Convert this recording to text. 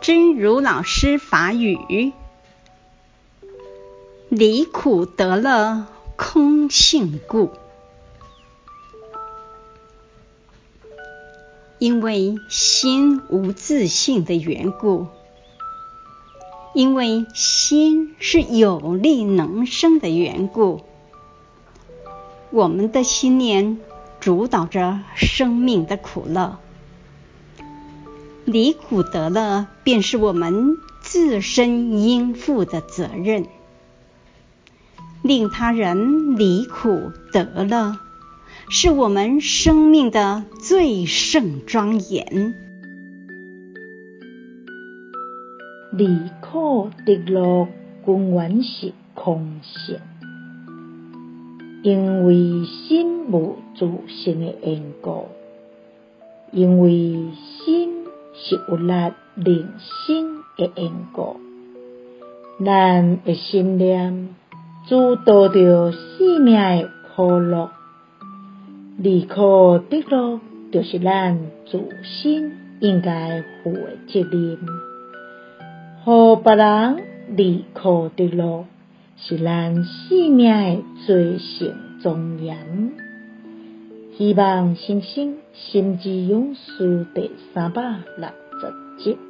真如老师法语：离苦得乐，空性故。因为心无自性的缘故，因为心是有力能生的缘故，我们的心念主导着生命的苦乐。离苦得乐，便是我们自身应负的责任。令他人离苦得乐，是我们生命的最盛庄严。离苦得乐，根源是空性，因为心无自性的缘故，因为。是有力人生的因果，咱的心念主导着生命的苦乐，离苦得乐，就是咱自身应该负的责任。予别人离苦得乐，是咱生命的最胜庄严。希望新生心之勇士第三百六十集。